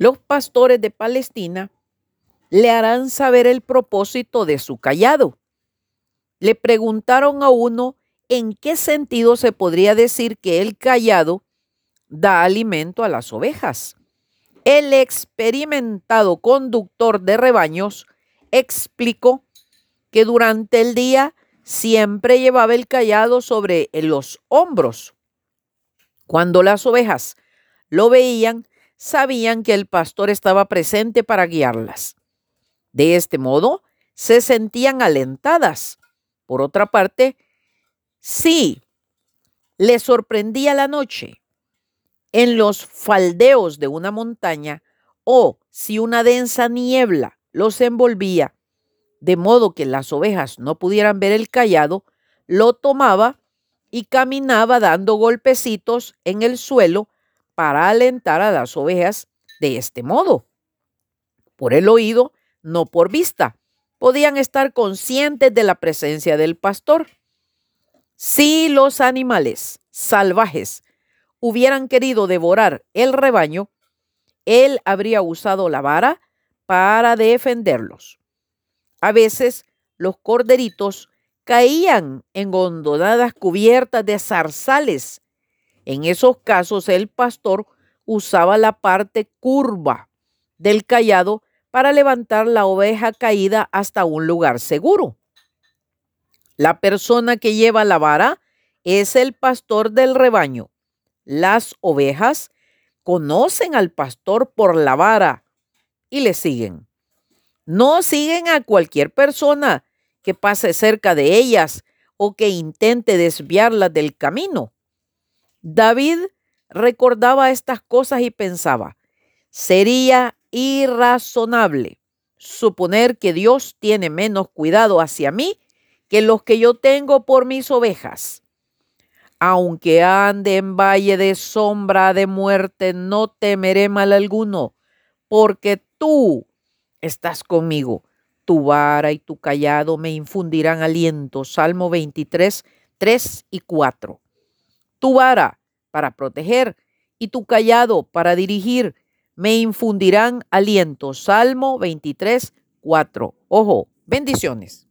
Los pastores de Palestina le harán saber el propósito de su callado. Le preguntaron a uno en qué sentido se podría decir que el callado da alimento a las ovejas. El experimentado conductor de rebaños explicó que durante el día siempre llevaba el callado sobre los hombros. Cuando las ovejas lo veían, sabían que el pastor estaba presente para guiarlas. De este modo, se sentían alentadas. Por otra parte, sí, les sorprendía la noche en los faldeos de una montaña o si una densa niebla los envolvía, de modo que las ovejas no pudieran ver el callado, lo tomaba y caminaba dando golpecitos en el suelo para alentar a las ovejas de este modo. Por el oído, no por vista. Podían estar conscientes de la presencia del pastor. Si los animales salvajes hubieran querido devorar el rebaño, él habría usado la vara para defenderlos. A veces los corderitos caían en hondonadas cubiertas de zarzales. En esos casos el pastor usaba la parte curva del callado para levantar la oveja caída hasta un lugar seguro. La persona que lleva la vara es el pastor del rebaño. Las ovejas conocen al pastor por la vara y le siguen. No siguen a cualquier persona que pase cerca de ellas o que intente desviarlas del camino. David recordaba estas cosas y pensaba, sería irrazonable suponer que Dios tiene menos cuidado hacia mí que los que yo tengo por mis ovejas. Aunque ande en valle de sombra de muerte, no temeré mal alguno, porque tú estás conmigo. Tu vara y tu callado me infundirán aliento. Salmo 23, 3 y 4. Tu vara para proteger y tu callado para dirigir me infundirán aliento. Salmo 23, 4. Ojo, bendiciones.